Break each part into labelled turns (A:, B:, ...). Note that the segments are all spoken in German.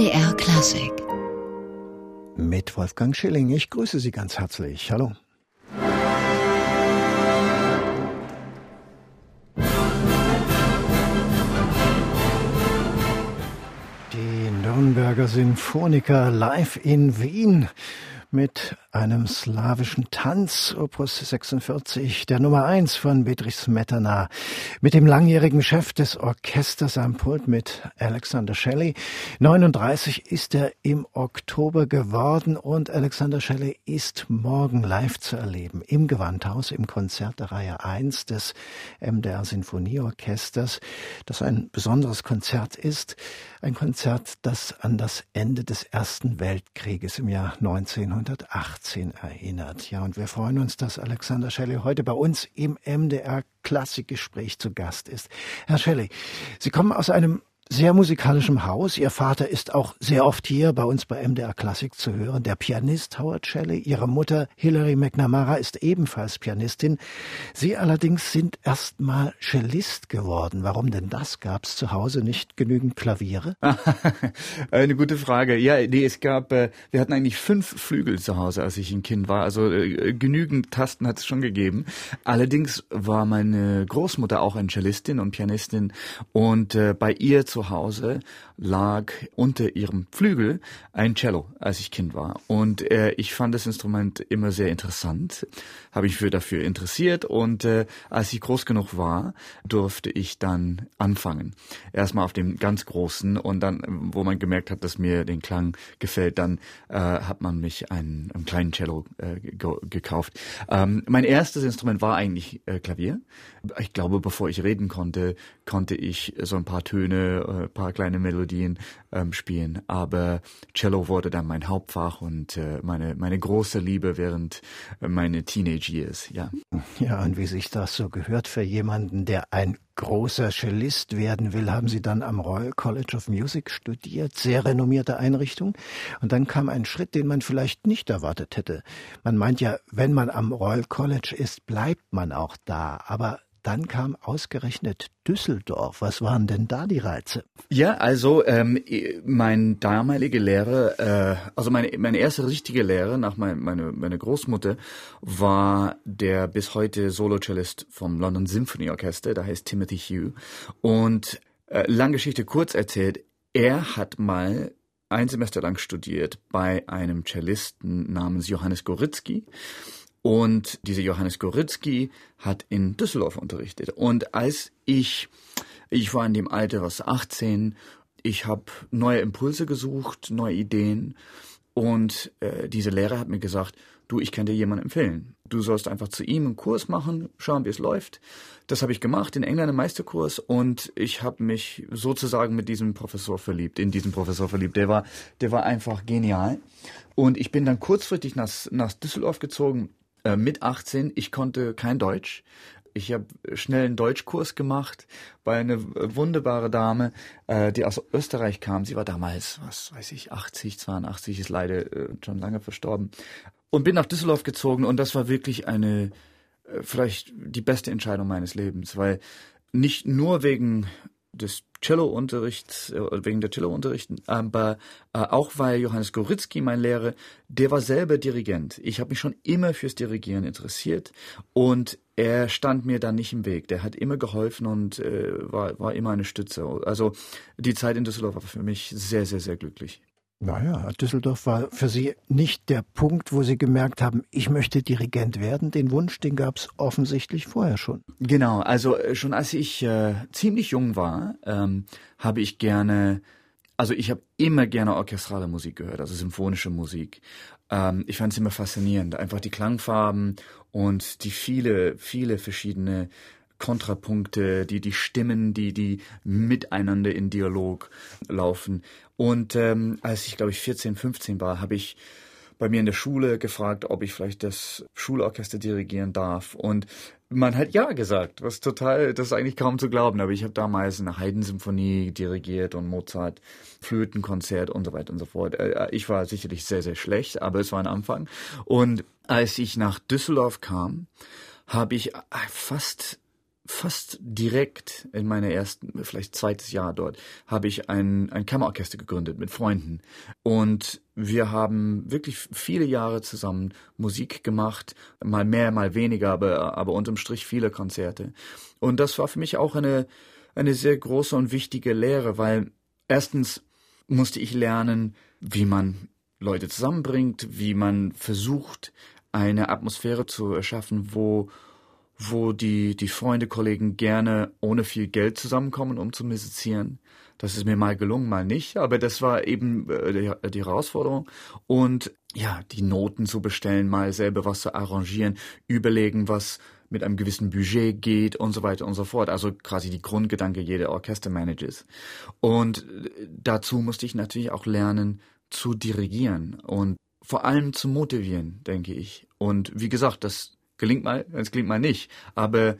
A: MDR Klassik.
B: Mit Wolfgang Schilling. Ich grüße Sie ganz herzlich. Hallo. Die Nürnberger Sinfoniker live in Wien mit einem slawischen Tanz, Opus 46, der Nummer 1 von Bedrich Smetana, mit dem langjährigen Chef des Orchesters am Pult, mit Alexander Shelley. 39 ist er im Oktober geworden und Alexander Shelley ist morgen live zu erleben im Gewandhaus im Konzert der Reihe 1 des MDR Sinfonieorchesters, das ein besonderes Konzert ist, ein Konzert, das an das Ende des Ersten Weltkrieges im Jahr 1900 1918 erinnert. Ja, und wir freuen uns, dass Alexander Shelley heute bei uns im MDR Klassikgespräch zu Gast ist. Herr Shelley, Sie kommen aus einem sehr musikalischem Haus. Ihr Vater ist auch sehr oft hier bei uns bei MDR Klassik zu hören. Der Pianist Howard Shelley. Ihre Mutter Hilary McNamara ist ebenfalls Pianistin. Sie allerdings sind erst mal Cellist geworden. Warum denn das? Gab es zu Hause nicht genügend Klaviere?
C: Eine gute Frage. Ja, nee, es gab, äh, wir hatten eigentlich fünf Flügel zu Hause, als ich ein Kind war. Also äh, genügend Tasten hat es schon gegeben. Allerdings war meine Großmutter auch eine Cellistin und Pianistin und äh, bei ihr zu Hause lag unter ihrem Flügel ein Cello, als ich Kind war. Und äh, ich fand das Instrument immer sehr interessant, habe ich für dafür interessiert und äh, als ich groß genug war, durfte ich dann anfangen. Erstmal auf dem ganz großen und dann, wo man gemerkt hat, dass mir den Klang gefällt, dann äh, hat man mich einen, einen kleinen Cello äh, gekauft. Ähm, mein erstes Instrument war eigentlich äh, Klavier. Ich glaube, bevor ich reden konnte, konnte ich so ein paar Töne, äh, paar kleine Melodien ähm, spielen. Aber Cello wurde dann mein Hauptfach und äh, meine, meine große Liebe während äh, meine Teenage Years, ja.
B: Ja, und wie sich das so gehört für jemanden, der ein großer Cellist werden will, haben Sie dann am Royal College of Music studiert, sehr renommierte Einrichtung. Und dann kam ein Schritt, den man vielleicht nicht erwartet hätte. Man meint ja, wenn man am Royal College ist, bleibt man auch da. Aber dann kam ausgerechnet Düsseldorf. Was waren denn da die Reize?
C: Ja, also ähm, mein damaliger Lehrer, äh, also meine, meine erste richtige Lehre nach mein, meine, meine Großmutter war der bis heute Solo-Cellist vom London Symphony Orchester, der heißt Timothy Hugh. Und äh, lang Geschichte kurz erzählt, er hat mal ein Semester lang studiert bei einem Cellisten namens Johannes Goritzky. Und dieser Johannes Goritzky hat in Düsseldorf unterrichtet. Und als ich, ich war in dem Alter, was 18, ich habe neue Impulse gesucht, neue Ideen. Und äh, diese Lehrer hat mir gesagt, du, ich kann dir jemanden empfehlen. Du sollst einfach zu ihm einen Kurs machen, schauen, wie es läuft. Das habe ich gemacht, in England einen Meisterkurs und ich habe mich sozusagen mit diesem Professor verliebt, in diesen Professor verliebt. Der war, der war einfach genial. Und ich bin dann kurzfristig nach, nach Düsseldorf gezogen, äh, mit 18, ich konnte kein Deutsch. Ich habe schnell einen Deutschkurs gemacht bei einer wunderbare Dame, äh, die aus Österreich kam. Sie war damals, was weiß ich, 80, 82, ist leider äh, schon lange verstorben. Und bin nach Düsseldorf gezogen und das war wirklich eine, äh, vielleicht die beste Entscheidung meines Lebens, weil nicht nur wegen des Cello-Unterrichts, äh, wegen der Cello-Unterricht, aber äh, auch weil Johannes Goritzky, mein Lehrer, der war selber Dirigent. Ich habe mich schon immer fürs Dirigieren interessiert und er stand mir da nicht im Weg. Der hat immer geholfen und äh, war, war immer eine Stütze. Also die Zeit in Düsseldorf war für mich sehr, sehr, sehr glücklich.
B: Naja, Düsseldorf war für Sie nicht der Punkt, wo Sie gemerkt haben, ich möchte Dirigent werden. Den Wunsch, den gab es offensichtlich vorher schon.
C: Genau, also äh, schon als ich äh, ziemlich jung war, ähm, habe ich gerne, also ich habe immer gerne orchestrale Musik gehört, also symphonische Musik. Ähm, ich fand es immer faszinierend, einfach die Klangfarben und die viele, viele verschiedene Kontrapunkte, die, die Stimmen, die, die miteinander in Dialog laufen. Und ähm, als ich, glaube ich, 14, 15 war, habe ich bei mir in der Schule gefragt, ob ich vielleicht das Schulorchester dirigieren darf. Und man hat ja gesagt, was total, das ist eigentlich kaum zu glauben. Aber ich habe damals eine Heidensymphonie dirigiert und Mozart, Flötenkonzert und so weiter und so fort. Äh, ich war sicherlich sehr, sehr schlecht, aber es war ein Anfang. Und als ich nach Düsseldorf kam, habe ich fast fast direkt in meiner ersten, vielleicht zweites Jahr dort, habe ich ein, ein Kammerorchester gegründet mit Freunden. Und wir haben wirklich viele Jahre zusammen Musik gemacht, mal mehr, mal weniger, aber, aber unterm Strich viele Konzerte. Und das war für mich auch eine, eine sehr große und wichtige Lehre, weil erstens musste ich lernen, wie man Leute zusammenbringt, wie man versucht, eine Atmosphäre zu erschaffen, wo wo die, die Freunde, Kollegen gerne ohne viel Geld zusammenkommen, um zu musizieren. Das ist mir mal gelungen, mal nicht, aber das war eben äh, die, die Herausforderung. Und ja, die Noten zu bestellen, mal selber was zu arrangieren, überlegen, was mit einem gewissen Budget geht und so weiter und so fort. Also quasi die Grundgedanke jeder Orchestermanagers. Und äh, dazu musste ich natürlich auch lernen zu dirigieren und vor allem zu motivieren, denke ich. Und wie gesagt, das Gelingt mal, es gelingt mal nicht. Aber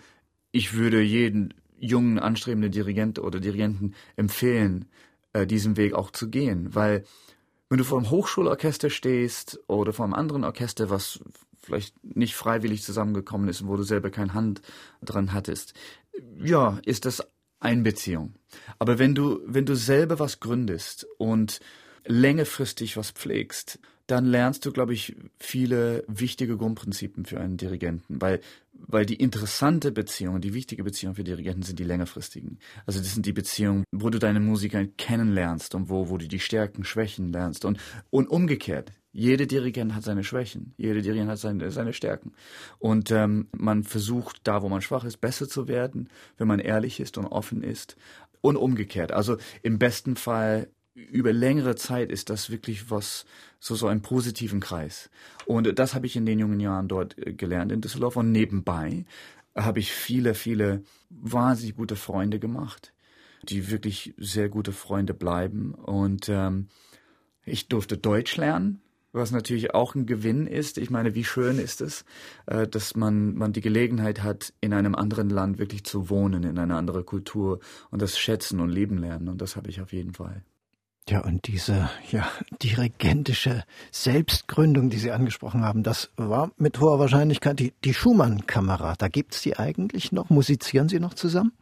C: ich würde jeden jungen, anstrebenden Dirigent oder Dirigenten empfehlen, äh, diesen Weg auch zu gehen. Weil wenn du vor einem Hochschulorchester stehst oder vor einem anderen Orchester, was vielleicht nicht freiwillig zusammengekommen ist und wo du selber keine Hand dran hattest, ja, ist das Einbeziehung. Aber wenn du, wenn du selber was gründest und längerfristig was pflegst, dann lernst du, glaube ich, viele wichtige Grundprinzipien für einen Dirigenten, weil, weil die interessante Beziehung, die wichtige Beziehung für Dirigenten sind die längerfristigen. Also das sind die Beziehungen, wo du deine Musiker kennenlernst und wo, wo du die Stärken, Schwächen lernst und, und umgekehrt. Jeder Dirigent hat seine Schwächen, jeder Dirigent hat seine, seine Stärken. Und ähm, man versucht, da wo man schwach ist, besser zu werden, wenn man ehrlich ist und offen ist. Und umgekehrt. Also im besten Fall über längere Zeit ist das wirklich was, so, so einen positiven Kreis. Und das habe ich in den jungen Jahren dort äh, gelernt in Düsseldorf. Und nebenbei habe ich viele, viele wahnsinnig gute Freunde gemacht, die wirklich sehr gute Freunde bleiben. Und ähm, ich durfte Deutsch lernen, was natürlich auch ein Gewinn ist. Ich meine, wie schön ist es, äh, dass man, man die Gelegenheit hat, in einem anderen Land wirklich zu wohnen, in einer anderen Kultur und das schätzen und lieben lernen. Und das habe ich auf jeden Fall.
B: Ja, und diese ja, dirigentische Selbstgründung, die Sie angesprochen haben, das war mit hoher Wahrscheinlichkeit die, die Schumann-Kamera. Da gibt's die eigentlich noch? Musizieren Sie noch zusammen?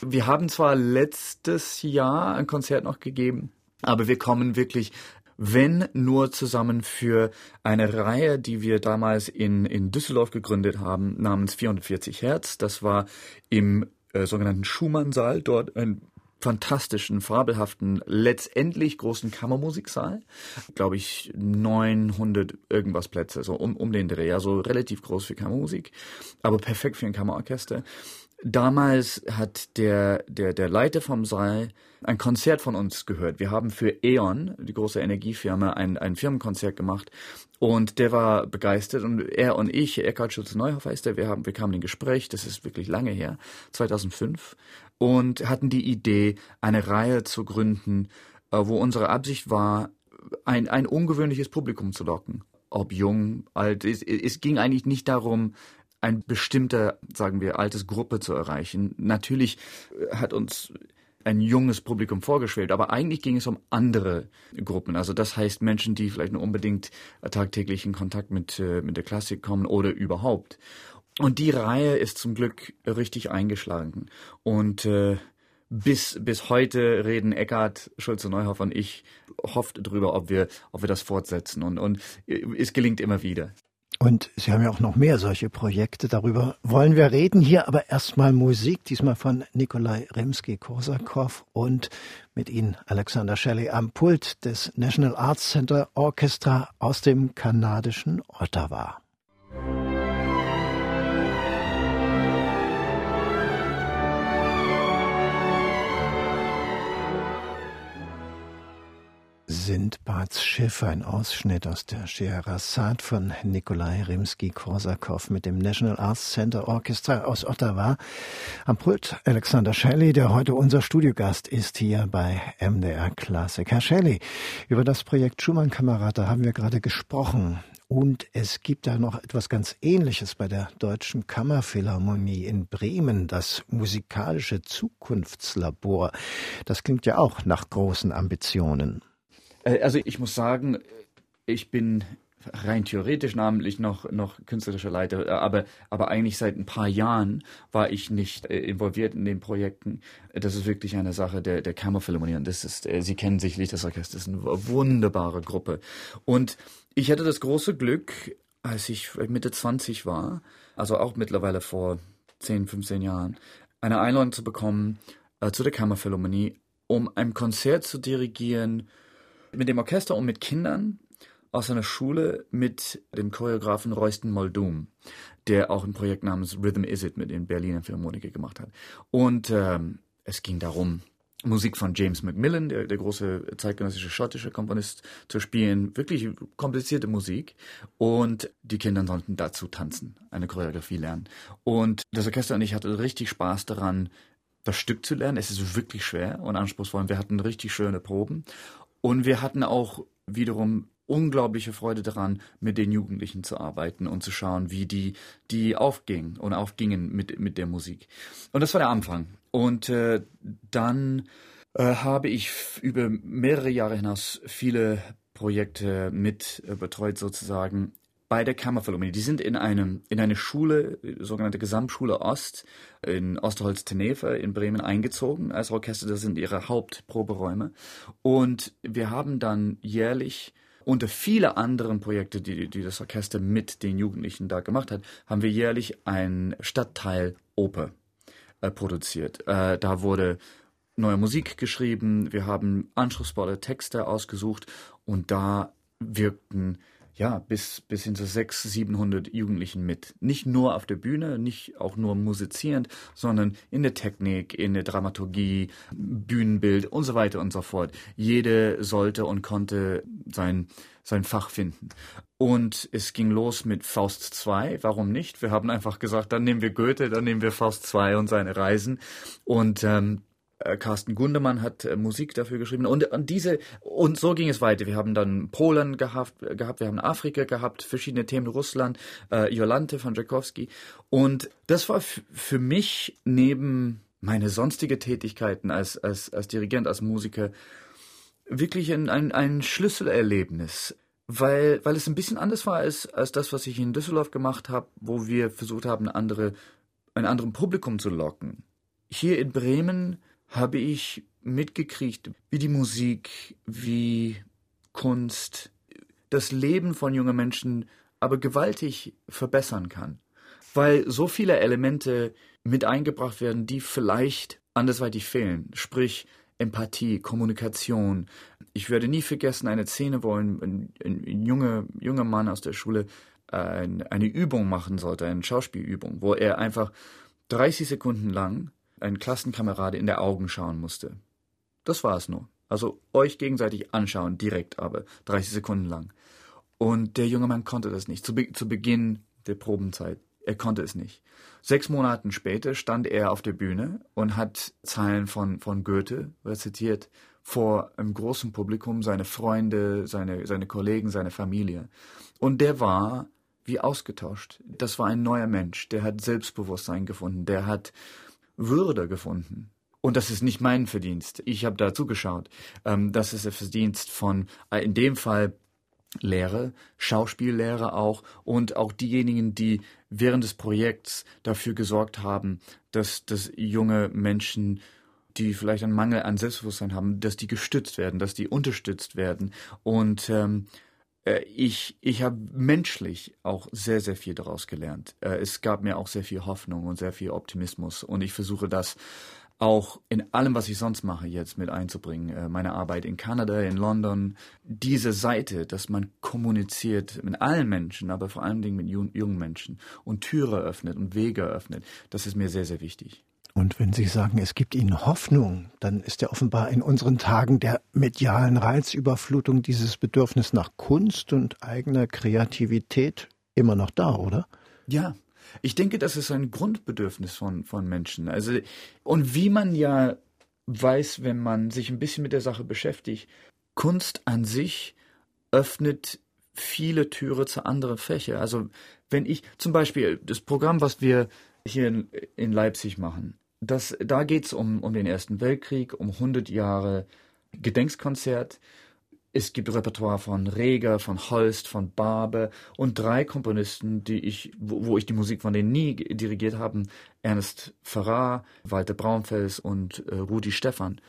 C: Wir haben zwar letztes Jahr ein Konzert noch gegeben, aber wir kommen wirklich wenn nur zusammen für eine Reihe, die wir damals in, in Düsseldorf gegründet haben, namens 440 Hertz. Das war im äh, sogenannten Schumann-Saal, dort ein fantastischen, fabelhaften, letztendlich großen Kammermusiksaal. Glaube ich 900 irgendwas Plätze, so um, um den Dreh. Also relativ groß für Kammermusik, aber perfekt für ein Kammerorchester. Damals hat der, der, der Leiter vom Saal ein Konzert von uns gehört. Wir haben für E.ON, die große Energiefirma, ein, ein Firmenkonzert gemacht und der war begeistert und er und ich, Eckhard Schulze-Neuhoff heißt er, wir, haben, wir kamen in Gespräch, das ist wirklich lange her, 2005 und hatten die Idee, eine Reihe zu gründen, äh, wo unsere Absicht war, ein, ein ungewöhnliches Publikum zu locken. Ob jung, alt, es, es ging eigentlich nicht darum, ein bestimmter, sagen wir, altes Gruppe zu erreichen. Natürlich äh, hat uns ein junges Publikum vorgeschwelt, aber eigentlich ging es um andere Gruppen. Also das heißt Menschen, die vielleicht nur unbedingt tagtäglich in Kontakt mit, äh, mit der Klassik kommen oder überhaupt. Und die Reihe ist zum Glück richtig eingeschlagen. Und äh, bis, bis heute reden Eckart, Schulze-Neuhoff und ich hofft drüber, ob wir, ob wir das fortsetzen. Und, und es gelingt immer wieder.
B: Und Sie haben ja auch noch mehr solche Projekte. Darüber wollen wir reden. Hier aber erstmal Musik, diesmal von Nikolai Rimsky-Korsakow und mit Ihnen Alexander Shelley am Pult des National Arts Center Orchestra aus dem kanadischen Ottawa. Sindbads Schiff, ein Ausschnitt aus der Scheherazade von Nikolai Rimsky-Korsakow mit dem National Arts Center Orchestra aus Ottawa. Am Pult Alexander Shelley, der heute unser Studiogast ist hier bei MDR Classic. Herr Shelley, über das Projekt Schumann-Kamerad, da haben wir gerade gesprochen. Und es gibt da noch etwas ganz Ähnliches bei der Deutschen Kammerphilharmonie in Bremen, das musikalische Zukunftslabor. Das klingt ja auch nach großen Ambitionen.
C: Äh, also ich muss sagen, ich bin rein theoretisch namentlich noch, noch künstlerischer Leiter, aber, aber eigentlich seit ein paar Jahren war ich nicht äh, involviert in den Projekten. Das ist wirklich eine Sache der, der Kammerphilharmonie und das ist, äh, Sie kennen sicherlich das Orchester, das ist eine wunderbare Gruppe. Und ich hatte das große Glück, als ich Mitte 20 war, also auch mittlerweile vor 10, 15 Jahren, eine Einladung zu bekommen äh, zu der Kammerphilharmonie, um ein Konzert zu dirigieren mit dem Orchester und mit Kindern aus einer Schule mit dem Choreografen Royston Muldoon, der auch ein Projekt namens Rhythm Is It mit den Berliner Philharmoniker gemacht hat. Und ähm, es ging darum, Musik von James Macmillan, der, der große zeitgenössische schottische Komponist, zu spielen. Wirklich komplizierte Musik. Und die Kinder sollten dazu tanzen, eine Choreografie lernen. Und das Orchester und ich hatten richtig Spaß daran, das Stück zu lernen. Es ist wirklich schwer und anspruchsvoll. Wir hatten richtig schöne Proben. Und wir hatten auch wiederum unglaubliche Freude daran, mit den Jugendlichen zu arbeiten und zu schauen, wie die, die aufgingen und aufgingen mit, mit der Musik. Und das war der Anfang. Und äh, dann äh, habe ich über mehrere Jahre hinaus viele Projekte mit äh, betreut sozusagen bei der Kammerphilharmonie. Die sind in einem in eine Schule, sogenannte Gesamtschule Ost in Osterholz-Tenefe in Bremen eingezogen als Orchester. Das sind ihre Hauptproberäume. Und wir haben dann jährlich unter viele anderen Projekte, die, die das Orchester mit den Jugendlichen da gemacht hat, haben wir jährlich ein Stadtteil Oper äh, produziert. Äh, da wurde neue Musik geschrieben, wir haben anspruchsvolle Texte ausgesucht und da wirkten ja, bis, bis hin zu 600, 700 Jugendlichen mit. Nicht nur auf der Bühne, nicht auch nur musizierend, sondern in der Technik, in der Dramaturgie, Bühnenbild und so weiter und so fort. Jede sollte und konnte sein, sein Fach finden. Und es ging los mit Faust 2. Warum nicht? Wir haben einfach gesagt, dann nehmen wir Goethe, dann nehmen wir Faust 2 und seine Reisen. Und ähm, äh, Carsten Gundemann hat äh, Musik dafür geschrieben und, und diese und so ging es weiter. Wir haben dann Polen gehabt, gehabt, wir haben Afrika gehabt, verschiedene Themen Russland, äh, Jolante von Tchaikovsky und das war für mich neben meine sonstige Tätigkeiten als als als Dirigent, als Musiker wirklich ein, ein, ein Schlüsselerlebnis weil, weil es ein bisschen anders war als, als das, was ich in Düsseldorf gemacht habe, wo wir versucht haben, andere, ein anderes Publikum zu locken. Hier in Bremen habe ich mitgekriegt, wie die Musik, wie Kunst das Leben von jungen Menschen aber gewaltig verbessern kann. Weil so viele Elemente mit eingebracht werden, die vielleicht andersweitig fehlen. Sprich, Empathie, Kommunikation. Ich werde nie vergessen eine Szene, wo ein, ein, ein junger, junger Mann aus der Schule äh, eine Übung machen sollte, eine Schauspielübung, wo er einfach 30 Sekunden lang ein Klassenkamerade in der Augen schauen musste. Das war es nur. Also euch gegenseitig anschauen, direkt aber, 30 Sekunden lang. Und der junge Mann konnte das nicht. Zu, Be zu Beginn der Probenzeit. Er konnte es nicht. Sechs Monate später stand er auf der Bühne und hat Zeilen von, von Goethe rezitiert vor einem großen Publikum, seine Freunde, seine, seine Kollegen, seine Familie. Und der war wie ausgetauscht. Das war ein neuer Mensch. Der hat Selbstbewusstsein gefunden. Der hat würde gefunden. Und das ist nicht mein Verdienst. Ich habe da zugeschaut. Ähm, das ist der Verdienst von, äh, in dem Fall, Lehre, Schauspiellehre auch und auch diejenigen, die während des Projekts dafür gesorgt haben, dass, dass junge Menschen, die vielleicht einen Mangel an Selbstbewusstsein haben, dass die gestützt werden, dass die unterstützt werden. Und ähm, äh, ich, ich habe menschlich auch sehr, sehr viel daraus gelernt. Äh, es gab mir auch sehr viel Hoffnung und sehr viel Optimismus. Und ich versuche das auch in allem, was ich sonst mache, jetzt mit einzubringen. Äh, meine Arbeit in Kanada, in London. Diese Seite, dass man kommuniziert mit allen Menschen, aber vor allen Dingen mit jungen Menschen und Türe öffnet und Wege öffnet, das ist mir sehr, sehr wichtig.
B: Und wenn Sie sagen, es gibt Ihnen Hoffnung, dann ist ja offenbar in unseren Tagen der medialen Reizüberflutung dieses Bedürfnis nach Kunst und eigener Kreativität immer noch da, oder?
C: Ja, ich denke, das ist ein Grundbedürfnis von, von Menschen. Also, und wie man ja weiß, wenn man sich ein bisschen mit der Sache beschäftigt, Kunst an sich öffnet viele Türe zu anderen Fächern. Also, wenn ich zum Beispiel das Programm, was wir hier in, in Leipzig machen, das, da geht es um, um den Ersten Weltkrieg, um 100 Jahre Gedenkskonzert. es gibt Repertoire von Reger, von Holst, von Barbe und drei Komponisten, die ich, wo, wo ich die Musik von denen nie dirigiert habe, Ernst Farrar, Walter Braunfels und äh, Rudi Stephan.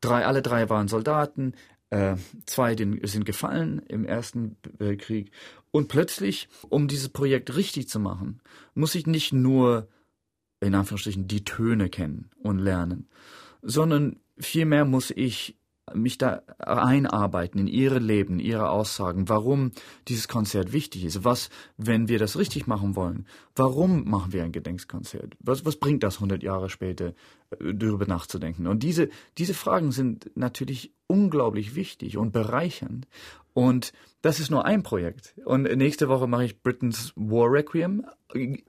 C: Drei, alle drei waren Soldaten, äh, zwei sind gefallen im Ersten Weltkrieg. Und plötzlich, um dieses Projekt richtig zu machen, muss ich nicht nur in Anführungsstrichen die Töne kennen und lernen, sondern vielmehr muss ich mich da einarbeiten in ihre Leben, ihre Aussagen, warum dieses Konzert wichtig ist. Was, wenn wir das richtig machen wollen, warum machen wir ein Gedenkkonzert? Was, was bringt das 100 Jahre später, darüber nachzudenken? Und diese, diese Fragen sind natürlich unglaublich wichtig und bereichernd. Und das ist nur ein Projekt. Und nächste Woche mache ich Britain's War Requiem.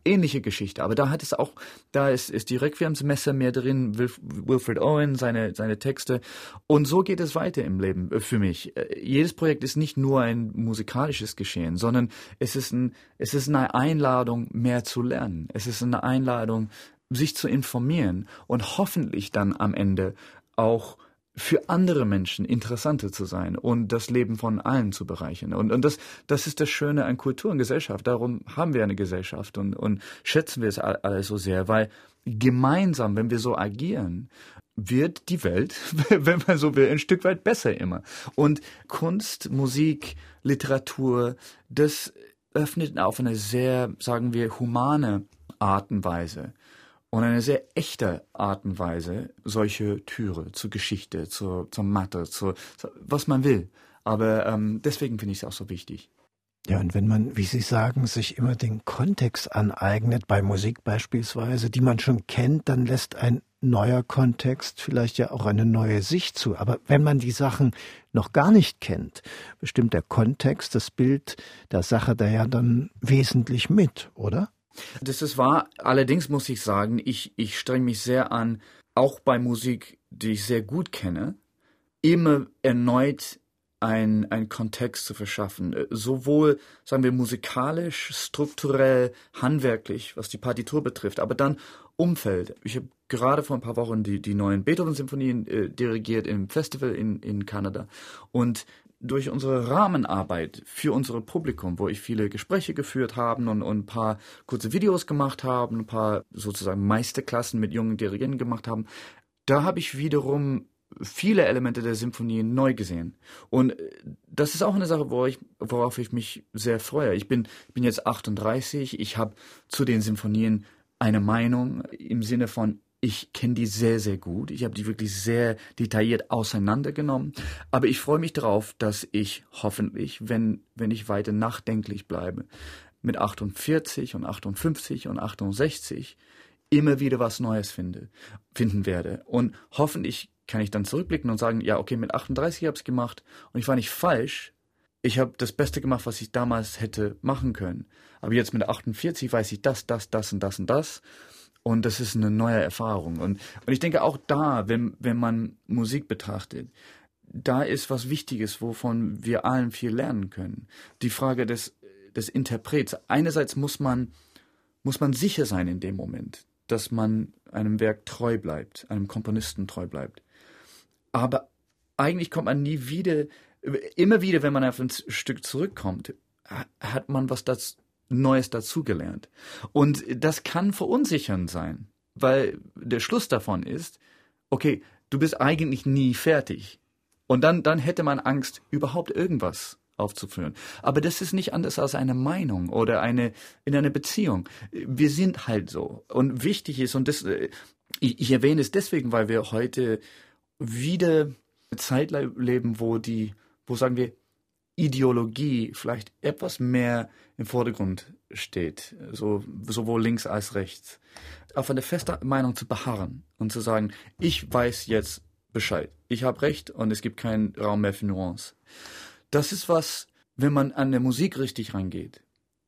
C: Ähnliche Geschichte. Aber da hat es auch, da ist, ist die Requiemsmesse mehr drin, Wilf, Wilfred Owen, seine, seine Texte. Und so geht es weiter im Leben für mich. Jedes Projekt ist nicht nur ein musikalisches Geschehen, sondern es ist, ein, es ist eine Einladung, mehr zu lernen. Es ist eine Einladung, sich zu informieren und hoffentlich dann am Ende auch für andere Menschen interessanter zu sein und das Leben von allen zu bereichern. Und, und das, das ist das Schöne an Kultur und Gesellschaft. Darum haben wir eine Gesellschaft und, und schätzen wir es alles so sehr, weil gemeinsam, wenn wir so agieren, wird die Welt, wenn man so will, ein Stück weit besser immer. Und Kunst, Musik, Literatur, das öffnet auf eine sehr, sagen wir, humane Art und Weise und eine sehr echte Art und Weise solche Türe zur Geschichte, zur, zur Mathe, zu, zu was man will. Aber ähm, deswegen finde ich es auch so wichtig.
B: Ja, und wenn man, wie Sie sagen, sich immer den Kontext aneignet, bei Musik beispielsweise, die man schon kennt, dann lässt ein neuer Kontext vielleicht ja auch eine neue Sicht zu. Aber wenn man die Sachen noch gar nicht kennt, bestimmt der Kontext, das Bild der Sache da ja dann wesentlich mit, oder?
C: Das ist wahr. Allerdings muss ich sagen, ich, ich strenge mich sehr an, auch bei Musik, die ich sehr gut kenne, immer erneut ein, ein Kontext zu verschaffen. Äh, sowohl, sagen wir, musikalisch, strukturell, handwerklich, was die Partitur betrifft, aber dann Umfeld. Ich habe gerade vor ein paar Wochen die, die neuen Beethoven-Symphonien äh, dirigiert im Festival in, in Kanada. Und durch unsere Rahmenarbeit für unser Publikum, wo ich viele Gespräche geführt habe und, und ein paar kurze Videos gemacht habe, ein paar sozusagen Meisterklassen mit jungen Dirigenten gemacht haben, da habe ich wiederum viele Elemente der Symphonie neu gesehen. Und äh, das ist auch eine Sache, wo ich, worauf ich mich sehr freue. Ich bin, bin jetzt 38, ich habe zu den Symphonien eine Meinung im Sinne von, ich kenne die sehr, sehr gut. Ich habe die wirklich sehr detailliert auseinandergenommen. Aber ich freue mich darauf, dass ich hoffentlich, wenn, wenn ich weiter nachdenklich bleibe, mit 48 und 58 und 68 immer wieder was Neues finde, finden werde. Und hoffentlich kann ich dann zurückblicken und sagen, ja, okay, mit 38 habe ich es gemacht und ich war nicht falsch. Ich habe das Beste gemacht, was ich damals hätte machen können. Aber jetzt mit 48 weiß ich das, das, das und das und das. Und das ist eine neue Erfahrung. Und, und ich denke auch da, wenn, wenn man Musik betrachtet, da ist was Wichtiges, wovon wir allen viel lernen können. Die Frage des, des Interprets. Einerseits muss man, muss man sicher sein in dem Moment, dass man einem Werk treu bleibt, einem Komponisten treu bleibt. Aber eigentlich kommt man nie wieder, immer wieder, wenn man auf ein Stück zurückkommt, hat man was das, Neues dazugelernt. Und das kann verunsichernd sein, weil der Schluss davon ist, okay, du bist eigentlich nie fertig. Und dann, dann hätte man Angst, überhaupt irgendwas aufzuführen. Aber das ist nicht anders als eine Meinung oder eine, in einer Beziehung. Wir sind halt so. Und wichtig ist, und das, äh, ich, erwähne es deswegen, weil wir heute wieder Zeit leben, wo die, wo sagen wir, Ideologie vielleicht etwas mehr im Vordergrund steht, so, sowohl links als rechts. Auf eine feste Meinung zu beharren und zu sagen, ich weiß jetzt Bescheid, ich habe recht und es gibt keinen Raum mehr für Nuance. Das ist was, wenn man an der Musik richtig rangeht,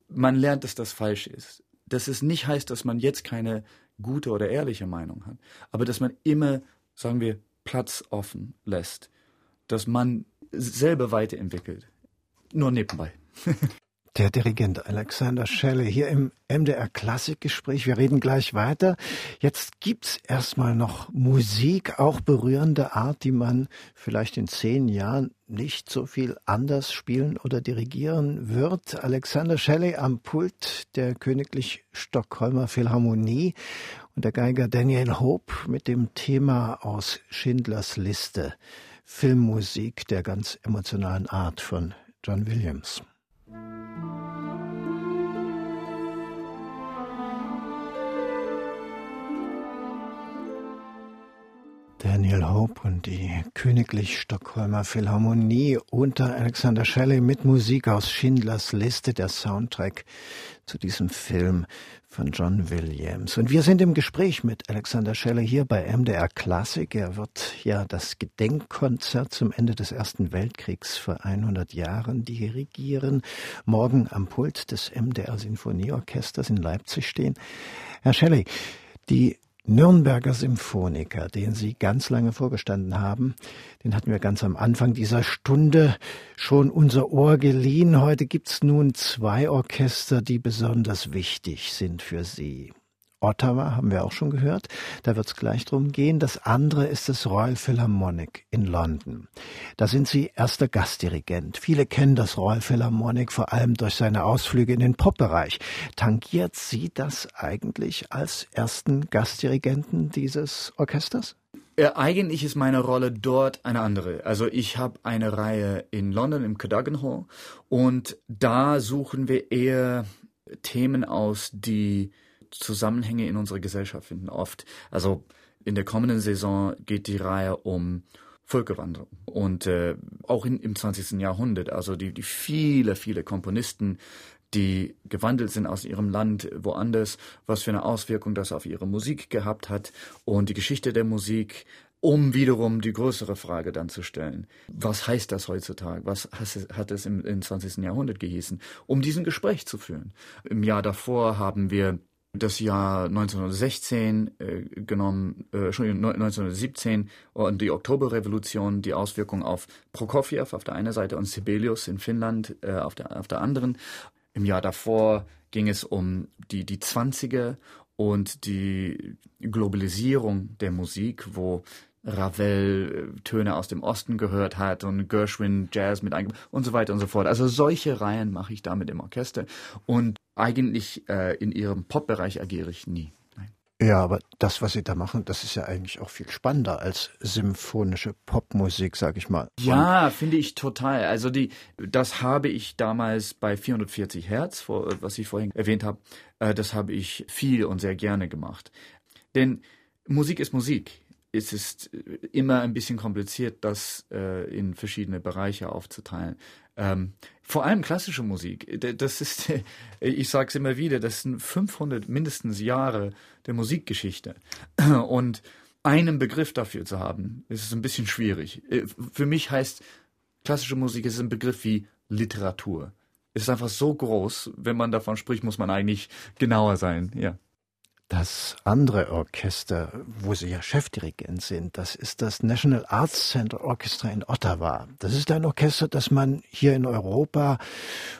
C: man lernt, dass das falsch ist. Dass es nicht heißt, dass man jetzt keine gute oder ehrliche Meinung hat, aber dass man immer, sagen wir, Platz offen lässt, dass man selber weiterentwickelt. Nur nebenbei.
B: Der Dirigent Alexander Schelle hier im MDR Klassikgespräch. Wir reden gleich weiter. Jetzt gibt's erstmal noch Musik, auch berührende Art, die man vielleicht in zehn Jahren nicht so viel anders spielen oder dirigieren wird. Alexander Schelle am Pult der Königlich Stockholmer Philharmonie und der Geiger Daniel Hope mit dem Thema aus Schindlers Liste. Filmmusik der ganz emotionalen Art von John Williams. Daniel Hope und die Königlich Stockholmer Philharmonie unter Alexander Shelley mit Musik aus Schindlers Liste, der Soundtrack zu diesem Film von John Williams. Und wir sind im Gespräch mit Alexander Shelley hier bei MDR Klassik. Er wird ja das Gedenkkonzert zum Ende des Ersten Weltkriegs vor 100 Jahren dirigieren. Morgen am Pult des MDR Sinfonieorchesters in Leipzig stehen. Herr Shelley, die Nürnberger Symphoniker, den Sie ganz lange vorgestanden haben, den hatten wir ganz am Anfang dieser Stunde schon unser Ohr geliehen. Heute gibt's nun zwei Orchester, die besonders wichtig sind für Sie. Ottawa haben wir auch schon gehört. Da wird es gleich drum gehen. Das andere ist das Royal Philharmonic in London. Da sind Sie erster Gastdirigent. Viele kennen das Royal Philharmonic vor allem durch seine Ausflüge in den Popbereich. Tangiert Sie das eigentlich als ersten Gastdirigenten dieses Orchesters?
C: Äh, eigentlich ist meine Rolle dort eine andere. Also ich habe eine Reihe in London im Cadogan Hall und da suchen wir eher Themen aus, die Zusammenhänge in unserer Gesellschaft finden oft. Also in der kommenden Saison geht die Reihe um Völkerwanderung und äh, auch in, im 20. Jahrhundert, also die, die viele, viele Komponisten, die gewandelt sind aus ihrem Land woanders, was für eine Auswirkung das auf ihre Musik gehabt hat und die Geschichte der Musik, um wiederum die größere Frage dann zu stellen. Was heißt das heutzutage? Was hat es im, im 20. Jahrhundert gehießen? Um diesen Gespräch zu führen. Im Jahr davor haben wir das Jahr 1916 äh, genommen, äh, Entschuldigung, 1917 und die Oktoberrevolution, die Auswirkungen auf Prokofjew auf der einen Seite und Sibelius in Finnland äh, auf, der, auf der anderen. Im Jahr davor ging es um die, die 20er und die Globalisierung der Musik, wo Ravel äh, Töne aus dem Osten gehört hat und Gershwin Jazz mit eingebaut und so weiter und so fort. Also solche Reihen mache ich da mit dem Orchester und eigentlich äh, in ihrem Pop-Bereich agiere ich nie.
B: Ja, aber das, was Sie da machen, das ist ja eigentlich auch viel spannender als symphonische Popmusik, sag ich mal.
C: Ja, finde ich total. Also die, das habe ich damals bei 440 Hertz, was ich vorhin erwähnt habe, äh, das habe ich viel und sehr gerne gemacht. Denn Musik ist Musik es ist immer ein bisschen kompliziert, das äh, in verschiedene Bereiche aufzuteilen. Ähm, vor allem klassische Musik. Das ist, ich sage es immer wieder, das sind 500 mindestens Jahre der Musikgeschichte. Und einen Begriff dafür zu haben, ist ein bisschen schwierig. Äh, für mich heißt klassische Musik ist ein Begriff wie Literatur. Es ist einfach so groß, wenn man davon spricht, muss man eigentlich genauer sein. Ja.
B: Das andere Orchester, wo Sie ja Chefdirigent sind, das ist das National Arts Center Orchestra in Ottawa. Das ist ein Orchester, das man hier in Europa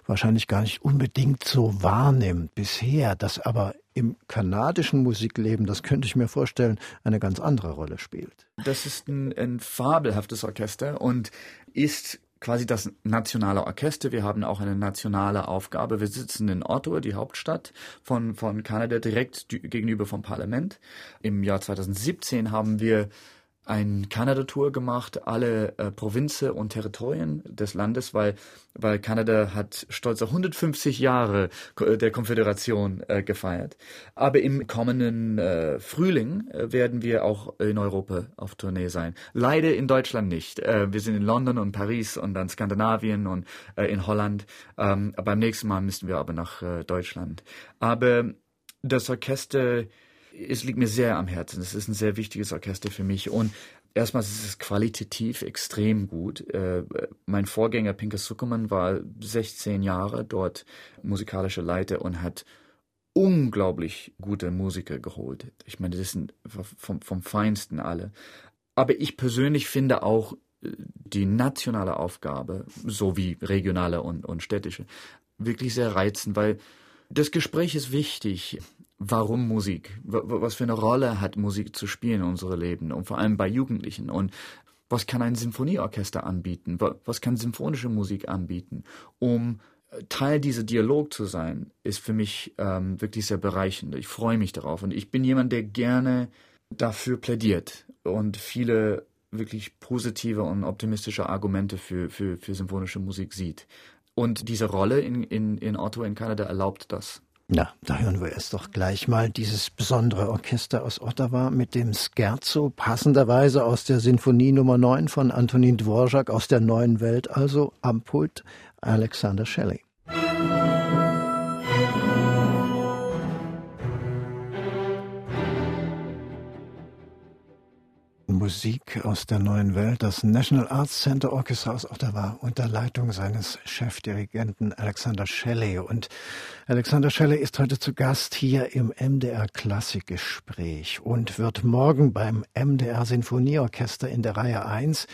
B: wahrscheinlich gar nicht unbedingt so wahrnimmt bisher, das aber im kanadischen Musikleben, das könnte ich mir vorstellen, eine ganz andere Rolle spielt.
C: Das ist ein, ein fabelhaftes Orchester und ist quasi das nationale Orchester. Wir haben auch eine nationale Aufgabe. Wir sitzen in Ottawa, die Hauptstadt von, von Kanada, direkt gegenüber vom Parlament. Im Jahr 2017 haben wir ein Kanada-Tour gemacht, alle äh, Provinzen und Territorien des Landes, weil, weil Kanada hat stolze 150 Jahre der Konföderation äh, gefeiert. Aber im kommenden äh, Frühling äh, werden wir auch in Europa auf Tournee sein. Leider in Deutschland nicht. Äh, wir sind in London und Paris und dann Skandinavien und äh, in Holland. Ähm, beim nächsten Mal müssen wir aber nach äh, Deutschland. Aber das Orchester es liegt mir sehr am Herzen. Es ist ein sehr wichtiges Orchester für mich und erstmals ist es qualitativ extrem gut. Äh, mein Vorgänger Pinkas Zuckermann war 16 Jahre dort musikalischer Leiter und hat unglaublich gute Musiker geholt. Ich meine, das sind vom, vom Feinsten alle. Aber ich persönlich finde auch äh, die nationale Aufgabe sowie regionale und, und städtische wirklich sehr reizend, weil das Gespräch ist wichtig. Warum Musik? Was für eine Rolle hat Musik zu spielen in unserem Leben und vor allem bei Jugendlichen? Und was kann ein Sinfonieorchester anbieten? Was kann symphonische Musik anbieten? Um Teil dieser Dialog zu sein, ist für mich ähm, wirklich sehr bereichend. Ich freue mich darauf und ich bin jemand, der gerne dafür plädiert und viele wirklich positive und optimistische Argumente für, für, für symphonische Musik sieht. Und diese Rolle in, in, in Ottawa in Kanada erlaubt das.
B: Na, da hören wir erst doch gleich mal dieses besondere Orchester aus Ottawa mit dem Scherzo, passenderweise aus der Sinfonie Nummer 9 von Antonin Dvorak aus der Neuen Welt, also am Pult Alexander Shelley. Musik aus der neuen Welt, das National Arts Center Orchestra aus Ottawa unter Leitung seines Chefdirigenten Alexander Shelley. Und Alexander Shelley ist heute zu Gast hier im MDR Klassikgespräch und wird morgen beim MDR Sinfonieorchester in der Reihe 1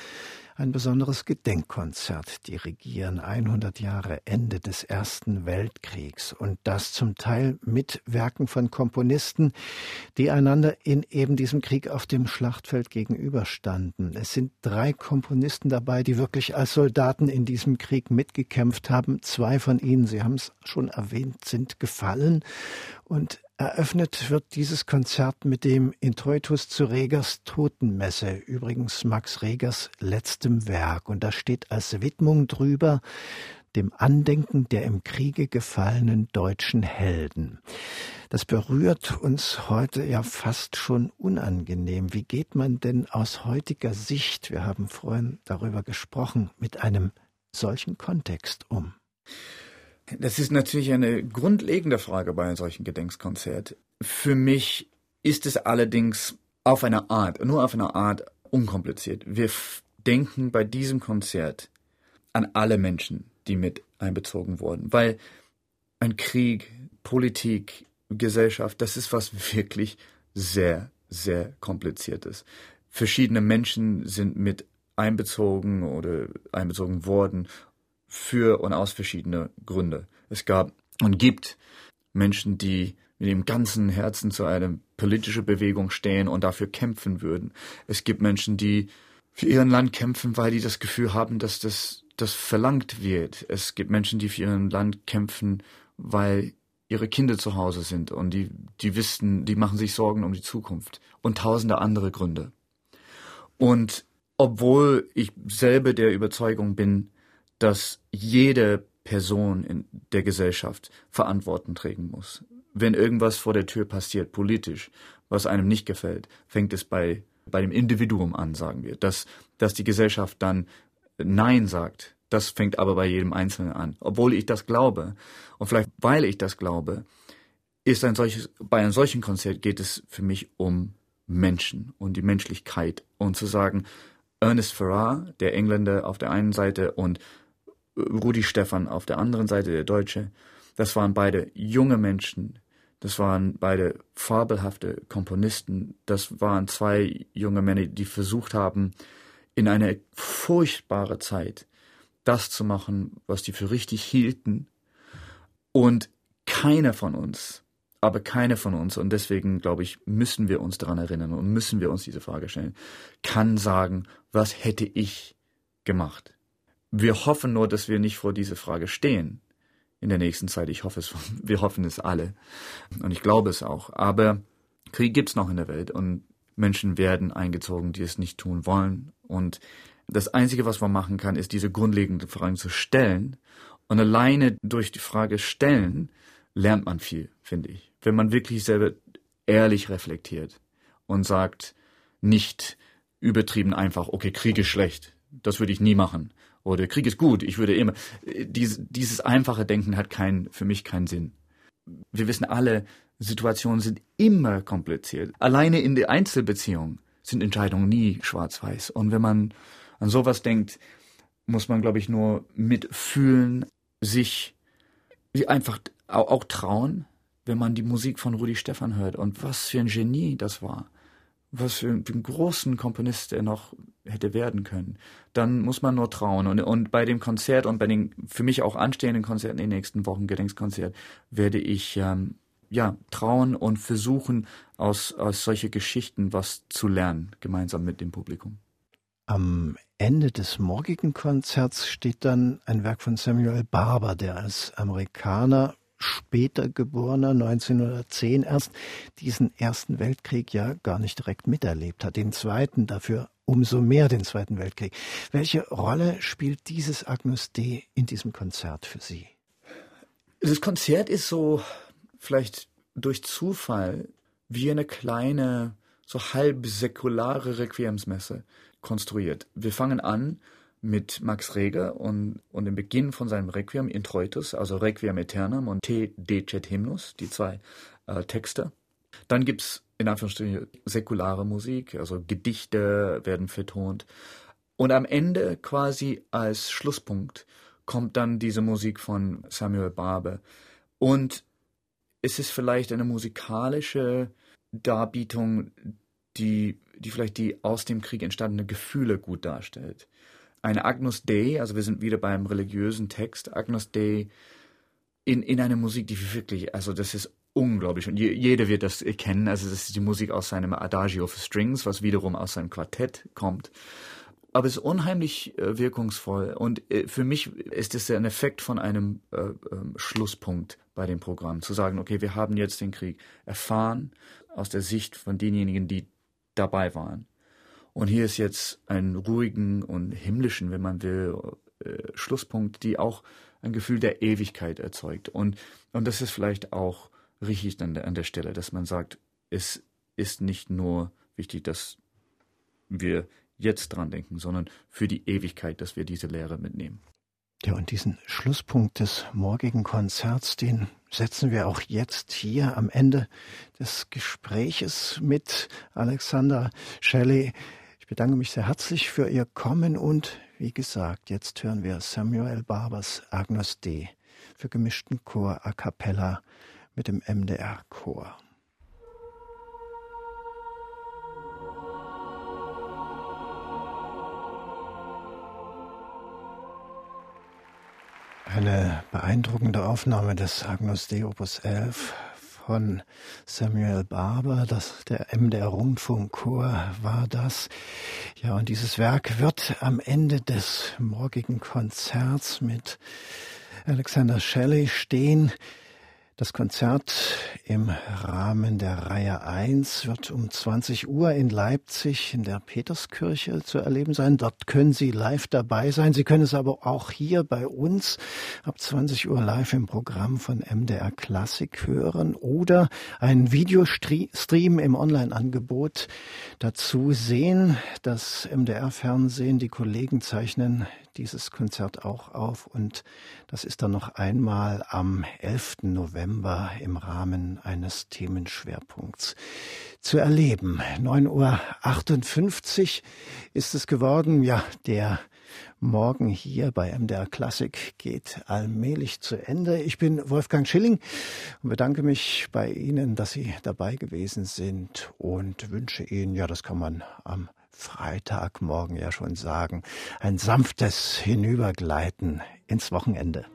B: ein besonderes Gedenkkonzert dirigieren, 100 Jahre Ende des Ersten Weltkriegs und das zum Teil mit Werken von Komponisten, die einander in eben diesem Krieg auf dem Schlachtfeld gegenüberstanden. Es sind drei Komponisten dabei, die wirklich als Soldaten in diesem Krieg mitgekämpft haben. Zwei von ihnen, Sie haben es schon erwähnt, sind gefallen und Eröffnet wird dieses Konzert mit dem Introitus zu Regers Totenmesse, übrigens Max Regers letztem Werk. Und da steht als Widmung drüber dem Andenken der im Kriege gefallenen deutschen Helden. Das berührt uns heute ja fast schon unangenehm. Wie geht man denn aus heutiger Sicht, wir haben vorhin darüber gesprochen, mit einem solchen Kontext um?
C: Das ist natürlich eine grundlegende Frage bei einem solchen Gedenkskonzert. Für mich ist es allerdings auf eine Art, nur auf eine Art unkompliziert. Wir denken bei diesem Konzert an alle Menschen, die mit einbezogen wurden, weil ein Krieg, Politik, Gesellschaft, das ist was wirklich sehr, sehr kompliziert ist. Verschiedene Menschen sind mit einbezogen oder einbezogen worden für und aus verschiedene Gründe. Es gab und gibt Menschen, die mit dem ganzen Herzen zu einer politischen Bewegung stehen und dafür kämpfen würden. Es gibt Menschen, die für ihren Land kämpfen, weil die das Gefühl haben, dass das, das verlangt wird. Es gibt Menschen, die für ihren Land kämpfen, weil ihre Kinder zu Hause sind und die, die wissen, die machen sich Sorgen um die Zukunft und tausende andere Gründe. Und obwohl ich selber der Überzeugung bin, dass jede Person in der Gesellschaft Verantwortung tragen muss. Wenn irgendwas vor der Tür passiert, politisch, was einem nicht gefällt, fängt es bei, bei dem Individuum an, sagen wir. Dass, dass die Gesellschaft dann Nein sagt, das fängt aber bei jedem Einzelnen an. Obwohl ich das glaube, und vielleicht weil ich das glaube, ist ein solches, bei einem solchen Konzert geht es für mich um Menschen und die Menschlichkeit und zu sagen, Ernest Farrar, der Engländer auf der einen Seite und Rudi Stefan auf der anderen Seite, der Deutsche. Das waren beide junge Menschen. Das waren beide fabelhafte Komponisten. Das waren zwei junge Männer, die versucht haben, in einer furchtbare Zeit das zu machen, was die für richtig hielten. Und keiner von uns, aber keiner von uns, und deswegen glaube ich, müssen wir uns daran erinnern und müssen wir uns diese Frage stellen, kann sagen, was hätte ich gemacht? Wir hoffen nur, dass wir nicht vor dieser Frage stehen in der nächsten Zeit. Ich hoffe es, wir hoffen es alle. Und ich glaube es auch. Aber Krieg gibt's noch in der Welt und Menschen werden eingezogen, die es nicht tun wollen. Und das Einzige, was man machen kann, ist diese grundlegenden Fragen zu stellen. Und alleine durch die Frage stellen lernt man viel, finde ich. Wenn man wirklich selber ehrlich reflektiert und sagt, nicht übertrieben einfach, okay, Krieg ist schlecht, das würde ich nie machen, oder Krieg ist gut, ich würde immer. Dies, dieses einfache Denken hat kein, für mich keinen Sinn. Wir wissen alle, Situationen sind immer kompliziert. Alleine in der Einzelbeziehung sind Entscheidungen nie schwarz-weiß. Und wenn man an sowas denkt, muss man, glaube ich, nur mitfühlen, sich einfach auch, trauen, wenn man die Musik von Rudi Stefan hört. Und was für ein Genie das war. Was für einen großen Komponist er noch hätte werden können. Dann muss man nur trauen. Und, und bei dem Konzert und bei den für mich auch anstehenden Konzerten in den nächsten Wochen, Gedenkskonzert, werde ich ähm, ja trauen und versuchen, aus, aus solche Geschichten was zu lernen, gemeinsam mit dem Publikum.
B: Am Ende des morgigen Konzerts steht dann ein Werk von Samuel Barber, der als Amerikaner später geborener, 1910 erst, diesen Ersten Weltkrieg ja gar nicht direkt miterlebt hat, den Zweiten dafür umso mehr den Zweiten Weltkrieg. Welche Rolle spielt dieses Agnus D in diesem Konzert für Sie?
C: Das Konzert ist so vielleicht durch Zufall wie eine kleine, so halb säkulare Requiemsmesse konstruiert. Wir fangen an mit Max Reger und, und dem Beginn von seinem Requiem Introitus, also Requiem Aeternam und Te Decet Hymnus, die zwei äh, Texte. Dann gibt's in Anführungsstrichen säkulare Musik, also Gedichte werden vertont. Und am Ende quasi als Schlusspunkt kommt dann diese Musik von Samuel Barber. Und es ist vielleicht eine musikalische Darbietung, die, die vielleicht die aus dem Krieg entstandenen Gefühle gut darstellt eine Agnus Dei, also wir sind wieder beim religiösen Text, Agnus Dei in, in eine Musik, die wirklich, also das ist unglaublich und je, jeder wird das kennen, also das ist die Musik aus seinem Adagio für Strings, was wiederum aus seinem Quartett kommt. Aber es ist unheimlich äh, wirkungsvoll und äh, für mich ist es ein Effekt von einem äh, ähm, Schlusspunkt bei dem Programm, zu sagen, okay, wir haben jetzt den Krieg erfahren aus der Sicht von denjenigen, die dabei waren. Und hier ist jetzt ein ruhigen und himmlischen, wenn man will, äh, Schlusspunkt, die auch ein Gefühl der Ewigkeit erzeugt. Und, und das ist vielleicht auch richtig an der, an der Stelle, dass man sagt, es ist nicht nur wichtig, dass wir jetzt dran denken, sondern für die Ewigkeit, dass wir diese Lehre mitnehmen.
B: Ja, und diesen Schlusspunkt des morgigen Konzerts, den setzen wir auch jetzt hier am Ende des Gespräches mit Alexander Shelley bedanke mich sehr herzlich für Ihr Kommen und wie gesagt, jetzt hören wir Samuel Barbers Agnus D für gemischten Chor a cappella mit dem MDR Chor. Eine beeindruckende Aufnahme des Agnus Dei Opus 11 von Samuel Barber, das, der MDR Rundfunkchor war das. Ja, und dieses Werk wird am Ende des morgigen Konzerts mit Alexander Shelley stehen. Das Konzert im Rahmen der Reihe 1 wird um 20 Uhr in Leipzig in der Peterskirche zu erleben sein. Dort können Sie live dabei sein. Sie können es aber auch hier bei uns ab 20 Uhr live im Programm von MDR Klassik hören oder einen Videostream im Online-Angebot dazu sehen. Das MDR-Fernsehen, die Kollegen zeichnen dieses Konzert auch auf und das ist dann noch einmal am 11. November im Rahmen eines Themenschwerpunkts zu erleben. 9.58 Uhr ist es geworden. Ja, der Morgen hier bei MDR Klassik geht allmählich zu Ende. Ich bin Wolfgang Schilling und bedanke mich bei Ihnen, dass Sie dabei gewesen sind und wünsche Ihnen, ja, das kann man am Freitagmorgen ja schon sagen, ein sanftes Hinübergleiten ins Wochenende.